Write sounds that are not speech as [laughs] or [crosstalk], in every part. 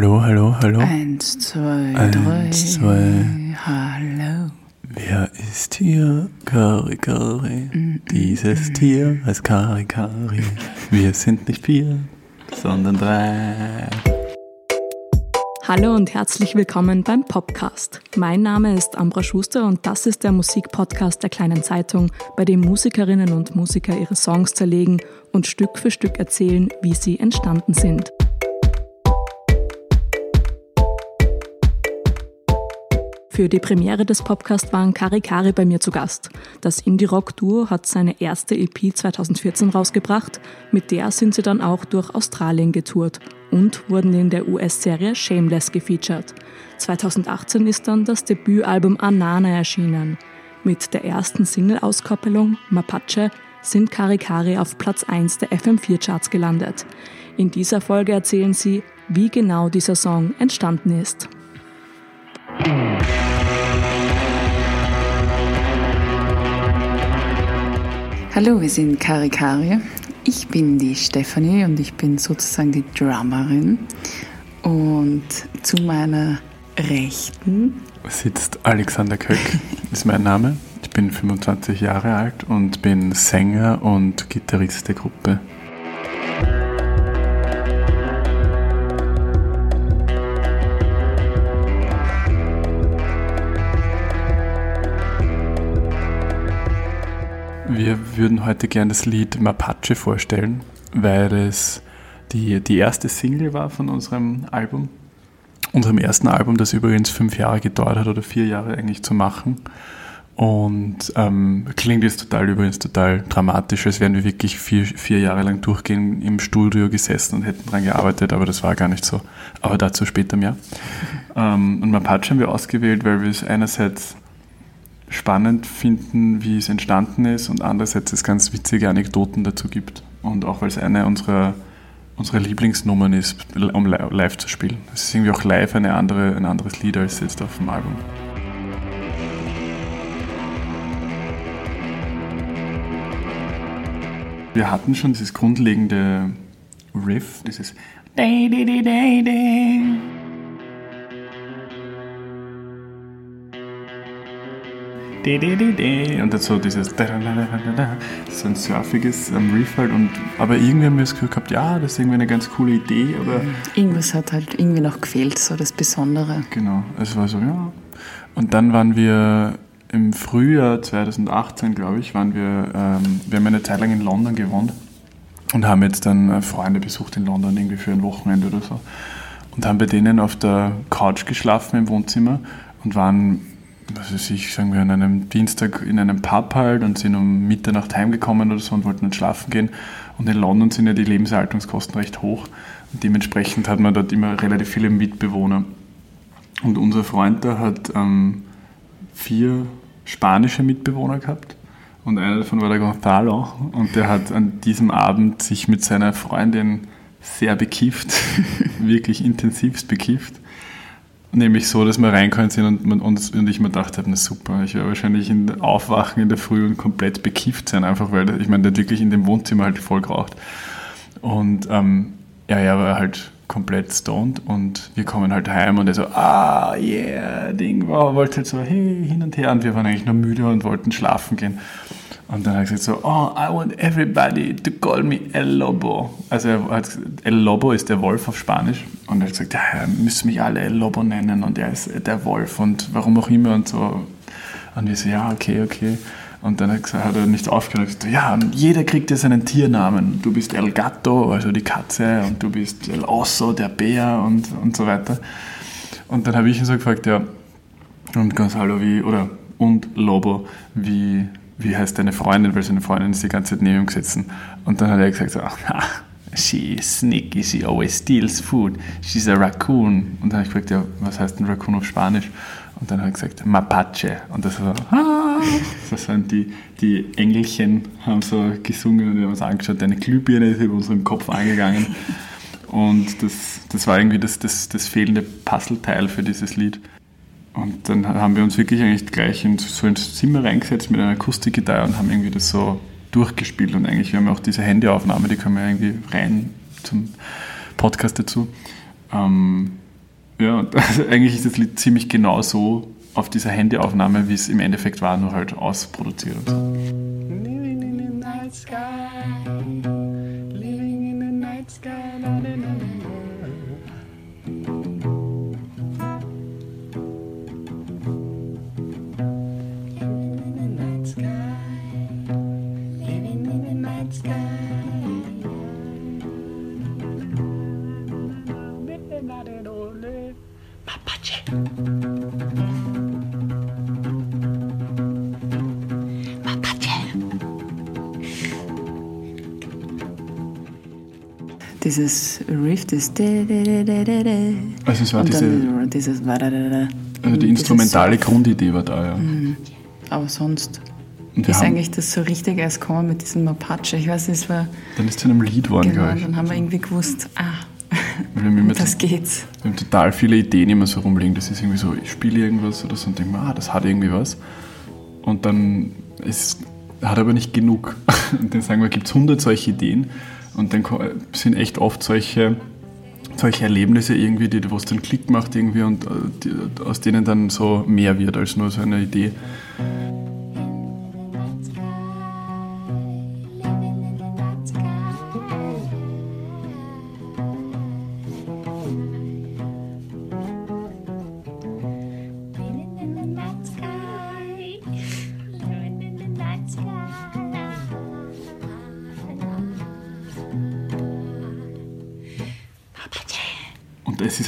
Hallo, hallo, hallo. Eins, zwei, Eins, drei. zwei. Hallo. Wer ist hier? Kari Kari. Dieses Tier heißt Kari Kari. Wir sind nicht vier, sondern drei. Hallo und herzlich willkommen beim Popcast. Mein Name ist Ambra Schuster und das ist der Musikpodcast der kleinen Zeitung, bei dem Musikerinnen und Musiker ihre Songs zerlegen und Stück für Stück erzählen, wie sie entstanden sind. Für die Premiere des Podcasts waren Kari Kari bei mir zu Gast. Das Indie-Rock-Duo hat seine erste EP 2014 rausgebracht. Mit der sind sie dann auch durch Australien getourt und wurden in der US-Serie Shameless gefeatured. 2018 ist dann das Debütalbum Anana erschienen. Mit der ersten Single-Auskoppelung Mapache sind Kari Kari auf Platz 1 der FM4-Charts gelandet. In dieser Folge erzählen sie, wie genau dieser Song entstanden ist. Hallo, wir sind Kari Kari. Ich bin die Stefanie und ich bin sozusagen die Drummerin. Und zu meiner Rechten Sitzt Alexander Köck, [laughs] ist mein Name. Ich bin 25 Jahre alt und bin Sänger und Gitarrist der Gruppe. Wir würden heute gerne das Lied Mapache vorstellen, weil es die, die erste Single war von unserem Album. Unserem ersten Album, das übrigens fünf Jahre gedauert hat oder vier Jahre eigentlich zu machen. Und ähm, klingt jetzt total übrigens total dramatisch, als wären wir wirklich vier, vier Jahre lang durchgehend im Studio gesessen und hätten dran gearbeitet, aber das war gar nicht so. Aber dazu später mehr. [laughs] Ähm, und Mapache haben wir ausgewählt, weil wir es einerseits spannend finden, wie es entstanden ist und andererseits es ganz witzige Anekdoten dazu gibt. Und auch weil es eine unserer, unserer Lieblingsnummern ist, um li- live zu spielen. Es ist irgendwie auch live eine andere, ein anderes Lied als jetzt auf dem Album. Wir hatten schon dieses grundlegende Riff, dieses und dann so dieses so ein surfiges ähm, Riff halt und aber irgendwie haben wir das Gefühl gehabt, ja, das ist irgendwie eine ganz coole Idee, aber Irgendwas hat halt irgendwie noch gefehlt, so das Besondere. genau, es war so, ja. Und dann waren wir im Frühjahr 2018, glaube ich, waren wir, ähm, wir haben eine Zeit lang in London gewohnt und haben jetzt dann äh, Freunde besucht in London, irgendwie für ein Wochenende oder so. Und haben bei denen auf der Couch geschlafen im Wohnzimmer und waren, was weiß ich, sagen wir, an einem Dienstag in einem Pub halt und sind um Mitternacht heimgekommen oder so und wollten dann schlafen gehen. Und in London sind ja die Lebenserhaltungskosten recht hoch. Und dementsprechend hat man dort immer relativ viele Mitbewohner. Und unser Freund da hat ähm, vier spanische Mitbewohner gehabt. Und einer davon war der Gonzalo. Und der hat an diesem Abend sich mit seiner Freundin sehr bekifft, [laughs] wirklich intensivst bekifft. Nämlich so, dass wir reingekommen sind und, man, und, und ich mir gedacht habe, na super, ich werde wahrscheinlich in, aufwachen in der Früh und komplett bekifft sein, einfach weil, ich meine, der hat wirklich in dem Wohnzimmer halt voll geraucht. Und ähm, ja, er war halt komplett stoned und wir kommen halt heim und er so, ah, yeah, Ding, wow, wollte halt so, hey, hin und her und wir waren eigentlich nur müde und wollten schlafen gehen. Und dann hat er gesagt so, oh, I want everybody to call me El Lobo. Also er hat gesagt, El Lobo ist der Wolf auf Spanisch und er hat gesagt, ja, ja, müssen mich alle El Lobo nennen und er ist der Wolf und warum auch immer und so. Und wir so, ja, okay, okay. Und dann hat, er nicht aufgehört gesagt, ja, jeder kriegt jetzt einen Tiernamen. Du bist El Gato, also die Katze, und du bist El Oso, der Bär und, und so weiter. Und dann habe ich ihn so gefragt, ja, und Gonzalo, wie, oder, und Lobo, wie, wie heißt deine Freundin? Weil seine Freundin ist die ganze Zeit neben ihm gesessen. Und dann hat er gesagt, so, [laughs] "Ah, she is sneaky, she always steals food, she's a raccoon. Und dann habe ich gefragt, ja, was heißt ein Raccoon auf Spanisch? Und dann hat er gesagt, Mapache. Und das war, ah, [laughs] das sind die, die Engelchen, haben so gesungen und wir haben uns angeschaut, eine Glühbirne ist über unserem Kopf angegangen. [laughs] Und das, das war irgendwie das, das, das fehlende Puzzleteil für dieses Lied. Und dann haben wir uns wirklich eigentlich gleich in so ins Zimmer reingesetzt mit einer Akustikgitarre und haben irgendwie das so durchgespielt. Und eigentlich, wir haben ja auch diese Handyaufnahme, die können wir irgendwie rein zum Podcast dazu. Ähm, Ja, [laughs] also eigentlich ist das Lied ziemlich genau so auf dieser Handyaufnahme, wie es im Endeffekt war, nur halt ausproduziert. Living in the night sky. Living in the night sky. Na, na, na. Dieses Riff, das. da, da, da, da, da, da. Also es war diese, dieses. also die Dieses instrumentale Grundidee war da, ja. Aber sonst ist eigentlich das so richtig erst gekommen mit diesem Mapache. Ich weiß nicht, es war. dann ist zu einem Lied geworden, Genau, glaube ich. dann haben wir irgendwie gewusst, ah, Wir haben, immer um das geht's. wir haben total viele Ideen immer so rumliegen. Das ist irgendwie so, ich spiele irgendwas oder so und denke mir, ah, das hat irgendwie was. Und dann ist, hat aber nicht genug. [laughs] Und dann sagen wir, gibt es 100 solche Ideen. Und dann sind echt oft solche, solche Erlebnisse irgendwie, die, wo es dann Klick macht irgendwie und äh, die, aus denen dann so mehr wird als nur so eine Idee.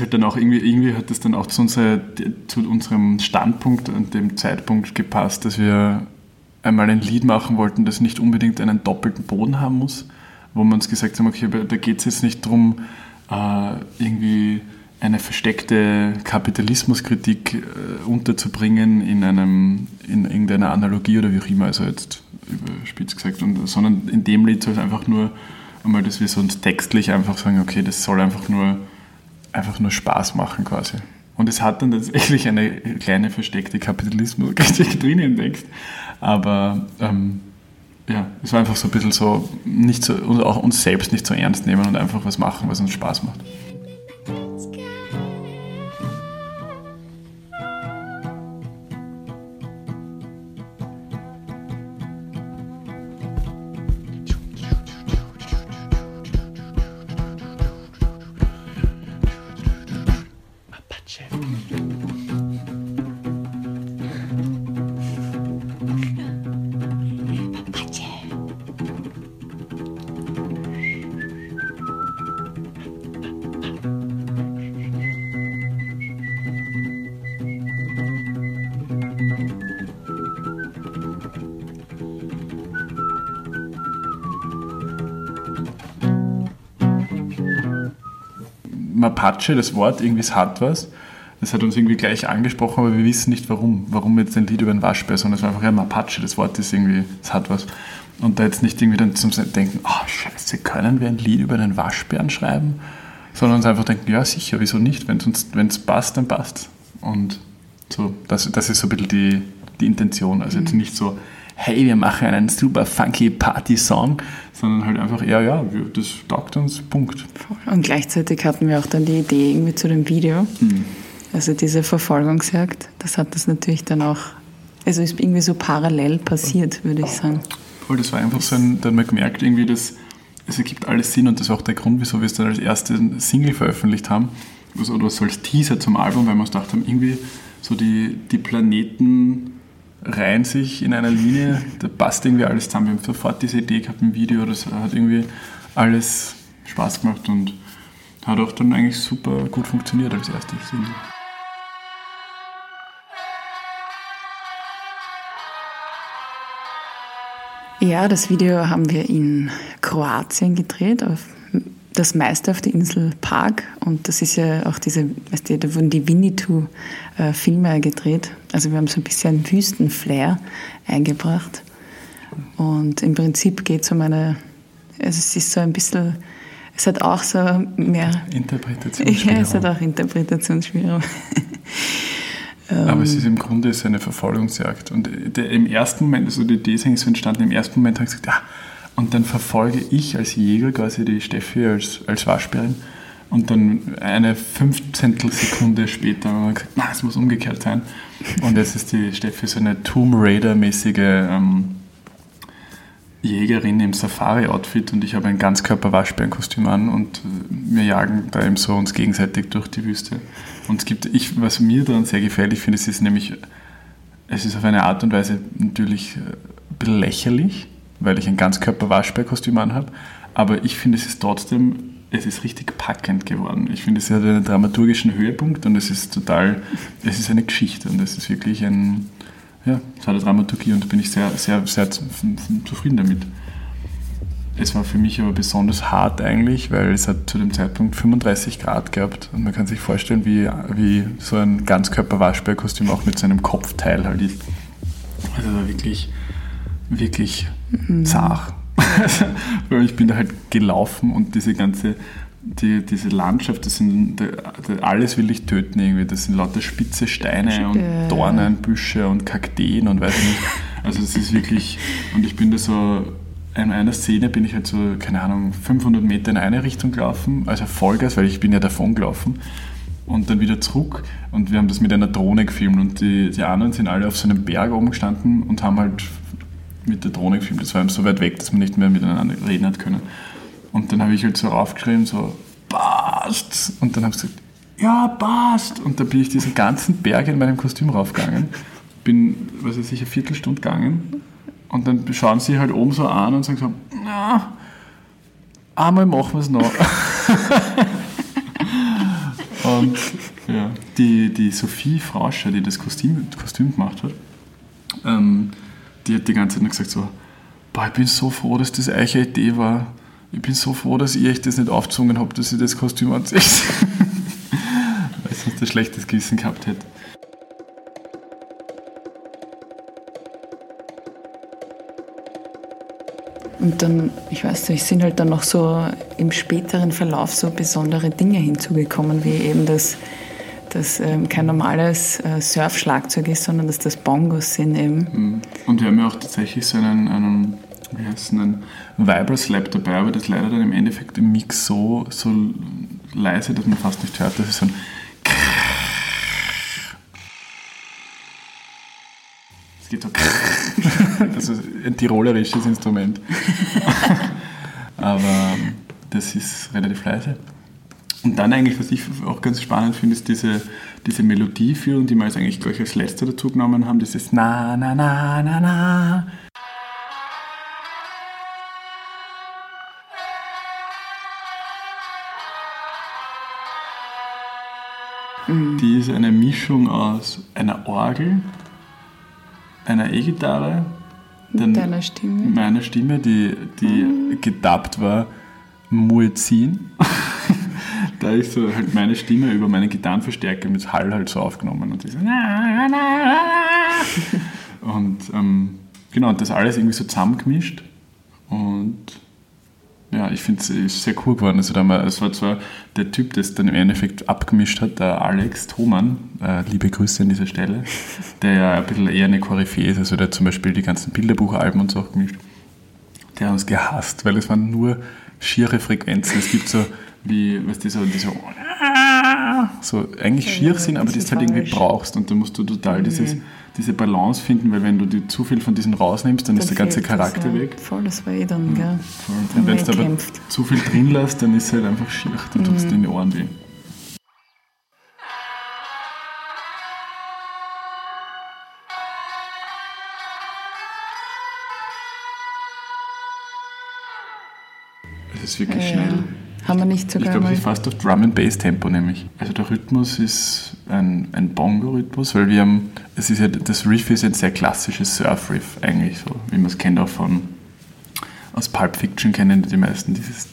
Ist halt dann auch irgendwie, irgendwie hat das dann auch zu, unserer, zu unserem Standpunkt und dem Zeitpunkt gepasst, dass wir einmal ein Lied machen wollten, das nicht unbedingt einen doppelten Boden haben muss, wo wir uns gesagt haben, okay, da geht es jetzt nicht darum, äh, irgendwie eine versteckte Kapitalismuskritik äh, unterzubringen in, einem, in irgendeiner Analogie oder wie auch immer, also jetzt überspitzt gesagt, und, sondern in dem Lied soll es einfach nur einmal, dass wir sonst textlich einfach sagen, okay, das soll einfach nur einfach nur Spaß machen quasi. Und es hat dann tatsächlich eine kleine versteckte Kapitalismuskritik [laughs] drin Text. Aber ähm, ja, es war einfach so ein bisschen so, nicht so, auch uns selbst nicht so ernst nehmen und einfach was machen, was uns Spaß macht. Mapache, das Wort, irgendwie es hat was. Das hat uns irgendwie gleich angesprochen, aber wir wissen nicht warum. Warum jetzt ein Lied über einen Waschbär, sondern es war einfach ja Mapache, das Wort ist irgendwie, es hat was. Und da jetzt nicht irgendwie dann zum Denken, oh scheiße, können wir ein Lied über einen Waschbären schreiben? Sondern uns einfach denken, ja sicher, wieso nicht? Wenn es passt, dann passt Und so, das, das ist so ein bisschen die, die Intention. Also jetzt nicht so, hey, wir machen einen super funky Party-Song, sondern halt einfach ja, wir, das taugt uns, Punkt. Und gleichzeitig hatten wir auch dann die Idee irgendwie zu dem Video. Mhm. Also diese Verfolgungsjagd, das hat das natürlich dann auch, also ist irgendwie so parallel passiert, würde ich sagen. Voll, das war einfach so ein, da hat man gemerkt, irgendwie, dass es ergibt alles Sinn und das ist auch der Grund, wieso wir es dann als erste Single veröffentlicht haben, also, oder so als Teaser zum Album, weil wir uns gedacht haben, irgendwie so die, die Planeten reihen sich in einer Linie, da passt irgendwie alles zusammen. Wir haben sofort diese Idee gehabt im Video, das hat irgendwie alles Spaß gemacht und hat auch dann eigentlich super gut funktioniert als erstes Single. Ja, das Video haben wir in Kroatien gedreht, auf, das meiste auf der Insel Park. Und das ist ja auch diese, weißt du, da wurden die Winnetou-Filme gedreht. Also wir haben so ein bisschen Wüstenflair eingebracht. Und im Prinzip geht es um eine, also es ist so ein bisschen, es hat auch so mehr, [laughs] ja, Interpretationsspielraum. es hat auch Interpretationsspielraum. [laughs] Aber es ist im Grunde eine Verfolgungsjagd. Und der, im ersten Moment, also die Idee ist eigentlich so entstanden, im ersten Moment habe ich gesagt, ja, und dann verfolge ich als Jäger quasi die Steffi als, als Waschbärin Und dann eine Fünfzehntel Sekunde später haben wir gesagt, na, es muss umgekehrt sein. Und jetzt ist die Steffi so eine Tomb Raider-mäßige ähm, Jägerin im Safari-Outfit und ich habe ein Ganzkörper-Waschbärenkostüm an und wir jagen da eben so uns gegenseitig durch die Wüste. Und es gibt, ich, was mir daran sehr gefällig finde, es ist nämlich, es ist auf eine Art und Weise natürlich äh, ein bisschen lächerlich, weil ich ein Ganzkörper-Waschbärenkostüm anhabe, aber ich finde, es ist trotzdem, es ist richtig packend geworden. Ich finde, es hat einen dramaturgischen Höhepunkt und es ist total, es ist eine Geschichte und es ist wirklich ein, ja, es hat eine Dramaturgie und da bin ich sehr, sehr, sehr zu- zufrieden damit. Es war für mich aber besonders hart eigentlich, weil es hat zu dem Zeitpunkt 35 Grad gehabt und man kann sich vorstellen, wie, wie so ein Ganzkörper-Waschbärkostüm auch mit seinem Kopfteil halt ist. Also wirklich, wirklich zart. Weil ich bin da halt gelaufen und diese ganze, die, diese Landschaft, das sind, alles will ich töten irgendwie. Das sind lauter spitze Steine und Ja. Dornenbüsche und Kakteen und weiß ich nicht. Also es ist wirklich, und ich bin da so, in einer Szene bin ich halt so, keine Ahnung, 500 Meter in eine Richtung gelaufen, also Vollgas, weil ich bin ja davon gelaufen und dann wieder zurück und wir haben das mit einer Drohne gefilmt und die, die anderen sind alle auf so einem Berg oben gestanden und haben halt mit der Drohne gefilmt. Das war eben so weit weg, dass man nicht mehr miteinander reden hat können. Und dann habe ich halt so raufgeschrieben, so, passt! Und dann habe ich gesagt, ja, passt! Und da bin ich diesen ganzen Berg in meinem Kostüm raufgegangen. Bin, was weiß ich, eine Viertelstunde gegangen. Und dann schauen sie halt oben so an und sagen so, na, einmal machen wir es noch. [laughs] und ja, die, die Sophie Frauscher, die das Kostüm, Kostüm gemacht hat, ähm, die hat die ganze Zeit nur gesagt so, boah, ich bin so froh, dass das eure Idee war. Ich bin so froh, dass ich euch das nicht aufgezwungen habe, dass ich das Kostüm anziehe. [laughs] Weil ich sonst ein schlechtes Gewissen gehabt hätte. Und dann, ich weiß nicht, sind halt dann noch so im späteren Verlauf so besondere Dinge hinzugekommen, wie eben, dass das ähm, kein normales äh, Surfschlagzeug ist, sondern dass das Bongos sind eben. Und wir haben ja auch tatsächlich so einen, einen wie heißt einen Vibra-Slap dabei, aber das leider dann im Endeffekt im Mix so, so leise, dass man fast nicht hört. Das ist so ein Es geht so Das ist ein tirolerisches Instrument. [laughs] Aber das ist relativ leise. Und dann eigentlich, was ich auch ganz spannend finde, ist diese, diese Melodieführung, die wir jetzt eigentlich gleich als letzte dazu genommen haben, dieses Na, na, na, na, na. Die ist eine Mischung aus einer Orgel, einer E-Gitarre, dann Deiner Stimme. meiner Stimme, die, die gedubbt war, Muezzin. Da ich so halt meine Stimme über meine Gitarrenverstärker mit Hall halt so aufgenommen und, diese und ähm, genau, das alles irgendwie so zusammengemischt und ja, ich finde es ist sehr cool geworden. Also da es war zwar der Typ, der es dann im Endeffekt abgemischt hat, der Alex Thoman, äh, liebe Grüße an dieser Stelle, der ja ein bisschen eher eine Koryphäe ist, also der hat zum Beispiel die ganzen Bilderbuchalben und so auch gemischt. Der hat uns gehasst, weil es waren nur schiere Frequenzen. Es gibt so, wie, weißt du, so, die so, so eigentlich schier sind, aber die du halt irgendwie brauchst und da musst du total dieses, diese Balance finden, weil wenn du dir zu viel von diesen rausnimmst, dann, ist der ganze fehlt das, Charakter ja. weg. Voll, das war eh dann, gell? Und wenn du aber zu viel drin lässt, dann ist es halt einfach schier, dann tut es dir in die Ohren weh. Es ist wirklich Ja. schnell. Haben wir nicht Ich sogar glaube, mal... es ist fast auf Drum and Bass Tempo nämlich. Also der Rhythmus ist ein, ein Bongo-Rhythmus, weil wir haben, es ist ja, das Riff ist ein sehr klassisches Surf-Riff eigentlich so, wie man es kennt auch von, aus Pulp Fiction kennen die meisten dieses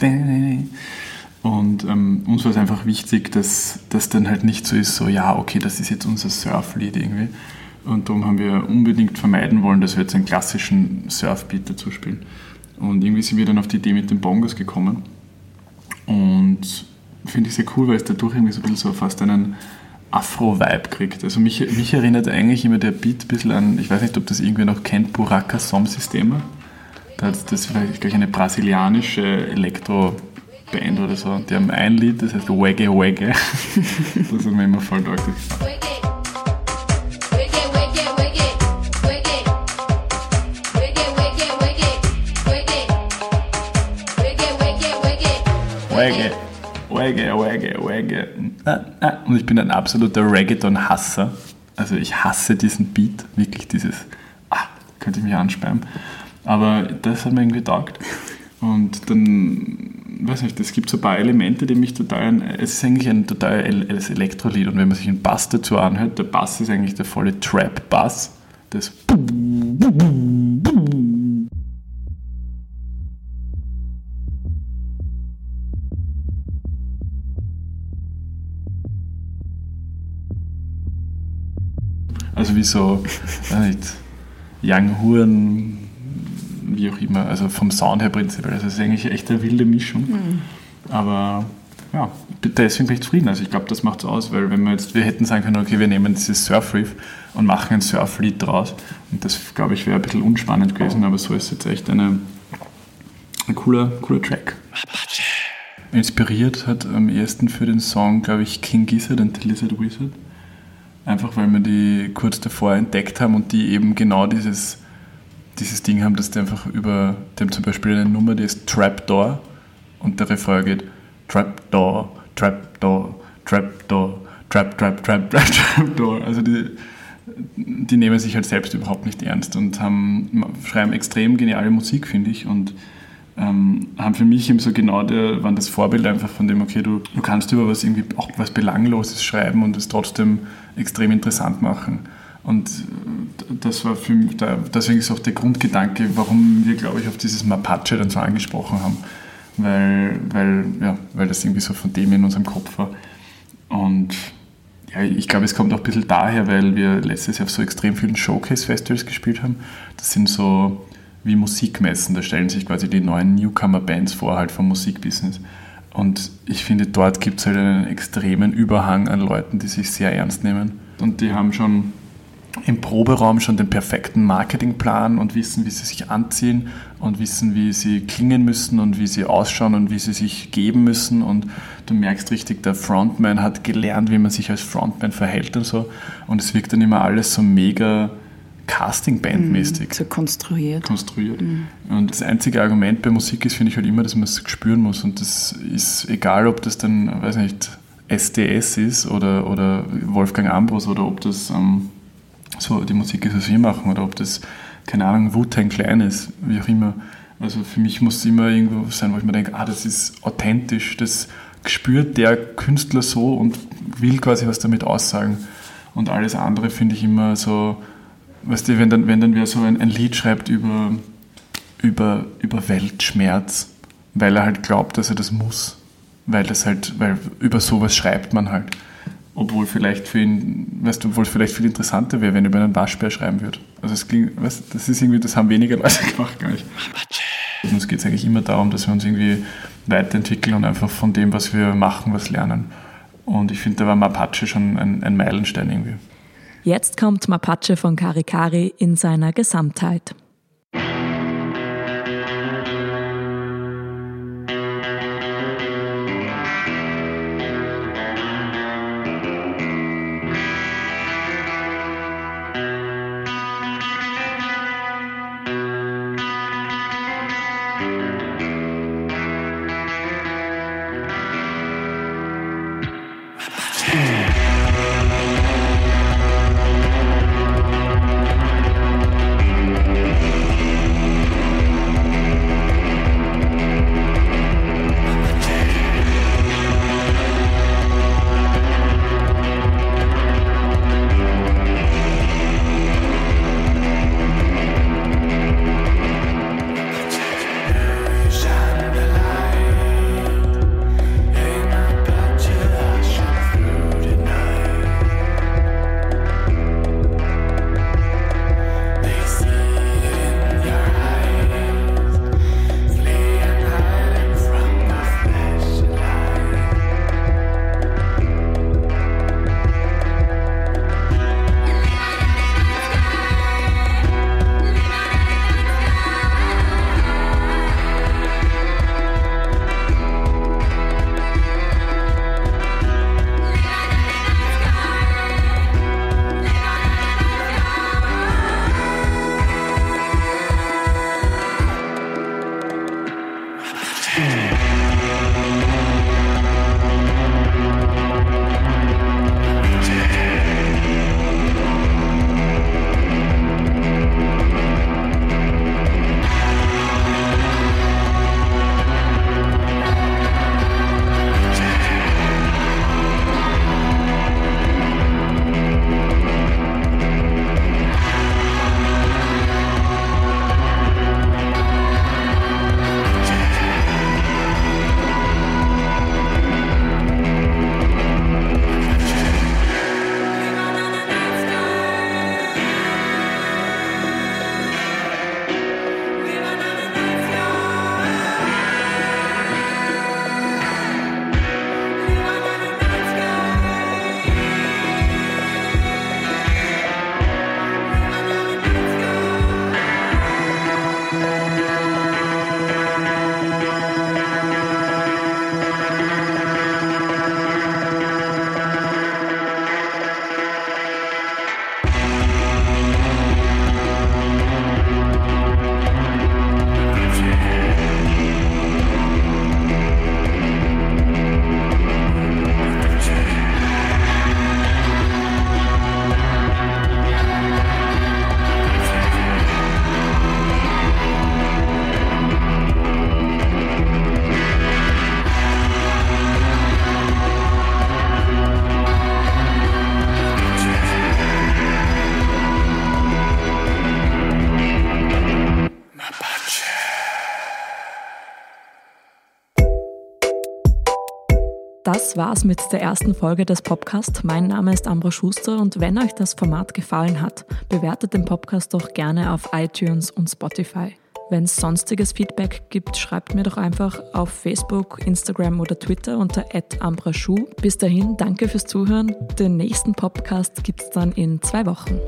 und ähm, uns war es einfach wichtig, dass das dann halt nicht so ist, so ja, okay, das ist jetzt unser Surf-Lied irgendwie. Und darum haben wir unbedingt vermeiden wollen, dass wir jetzt einen klassischen Surf-Beat dazu spielen. Und irgendwie sind wir dann auf die Idee mit den Bongos gekommen. Und finde ich sehr cool, weil es dadurch irgendwie so ein bisschen so fast einen Afro-Vibe kriegt. Also mich, mich erinnert eigentlich immer der Beat ein bisschen an, ich weiß nicht, ob das irgendwer noch kennt, Buraka Som Systema. Da hat das vielleicht gleich eine brasilianische Elektro, Band oder so. Die haben ein Lied, das heißt Wagge Wagge. [laughs] das hat mir immer voll taugt. Wagge, Wagge. Ah, ah. Und ich bin ein absoluter Reggaeton-Hasser. Also ich hasse diesen Beat, wirklich dieses, ah, könnte ich mich ansperren. Aber das hat mir irgendwie taugt. Und dann, weiß nicht, es gibt so ein paar Elemente, die mich total, es ist eigentlich ein total Elektrolied. Und wenn man sich einen Bass dazu anhört, der Bass ist eigentlich der volle Trap-Bass. Das Also wie so, weiß nicht, Young Huren, wie auch immer, also vom Sound her prinzipiell. Also es ist eigentlich echt eine wilde Mischung. Mhm. Aber ja, deswegen bin ich zufrieden. Also ich glaube, das macht es aus, weil wenn wir jetzt, wir hätten sagen können, okay, wir nehmen dieses Surf-Riff und machen ein Surf-Lied draus. Und das, glaube ich, wäre ein bisschen unspannend gewesen, aber so ist jetzt echt eine, ein cooler, cooler Track. Inspiriert hat am ehesten für den Song, glaube ich, King Gizzard und The Lizard Wizard. Einfach weil wir die kurz davor entdeckt haben und die eben genau dieses, dieses Ding haben, dass die einfach über, dem zum Beispiel eine Nummer, die ist Trapdoor und der Refrain geht Trapdoor, Trapdoor, Trapdoor, Trap, Trap, Trap, [laughs] Trap, Trapdoor. Also die, die nehmen sich halt selbst überhaupt nicht ernst und haben, schreiben extrem geniale Musik, finde ich. Und ähm, haben für mich eben so genau der, waren das Vorbild einfach von dem, okay, du, du kannst über was irgendwie auch was Belangloses schreiben und es trotzdem extrem interessant machen. Und das war für mich, deswegen ist auch der Grundgedanke, warum wir, glaube ich, auf dieses Mapache dann so angesprochen haben. Weil, weil, ja, weil das irgendwie so von dem in unserem Kopf war. Und ja, ich glaube, es kommt auch ein bisschen daher, weil wir letztes Jahr auf so extrem vielen Showcase-Festivals gespielt haben. Das sind so wie Musikmessen. Da stellen sich quasi die neuen Newcomer-Bands vor, halt vom Musikbusiness. Und ich finde, dort gibt es halt einen extremen Überhang an Leuten, die sich sehr ernst nehmen. Und die haben schon im Proberaum schon den perfekten Marketingplan und wissen, wie sie sich anziehen und wissen, wie sie klingen müssen und wie sie ausschauen und wie sie sich geben müssen. Und du merkst richtig, der Frontman hat gelernt, wie man sich als Frontman verhält und so. Und es wirkt dann immer alles so mega Casting-Band-mäßig. Mhm, so konstruiert. Konstruiert. Mhm. Und das einzige Argument bei Musik ist, finde ich halt immer, dass man es spüren muss. Und das ist egal, ob das dann, weiß nicht, SDS ist oder, oder Wolfgang Ambros oder ob das ähm, so die Musik ist, was wir machen oder ob das, keine Ahnung, Wu-Tang Klein ist, wie auch immer. Also für mich muss es immer irgendwo sein, wo ich mir denke, ah, das ist authentisch, das spürt der Künstler so und will quasi was damit aussagen. Und alles andere finde ich immer so, weißt du, wenn dann, wenn dann wer so ein, ein Lied schreibt über, über, über Weltschmerz, weil er halt glaubt, dass er das muss. Weil das halt, weil über sowas schreibt man halt. Obwohl vielleicht für ihn, weißt du, obwohl es vielleicht viel interessanter wäre, wenn er über einen Waschbär schreiben würde. Also es klingt, weißt, das ist irgendwie, das haben weniger Leute [laughs] gemacht, gar nicht. Uns geht es eigentlich immer darum, dass wir uns irgendwie weiterentwickeln und einfach von dem, was wir machen, was lernen. Und ich finde, da war Mapache schon ein, ein Meilenstein irgendwie. Jetzt kommt Mapache von Karikari in seiner Gesamtheit. Das war's mit der ersten Folge des Podcasts. Mein Name ist Ambra Schuster und wenn euch das Format gefallen hat, bewertet den Podcast doch gerne auf iTunes und Spotify. Wenn es sonstiges Feedback gibt, schreibt mir doch einfach auf Facebook, Instagram oder Twitter unter @ambraschuh. Bis dahin, danke fürs Zuhören. Den nächsten Podcast gibt's dann in zwei Wochen.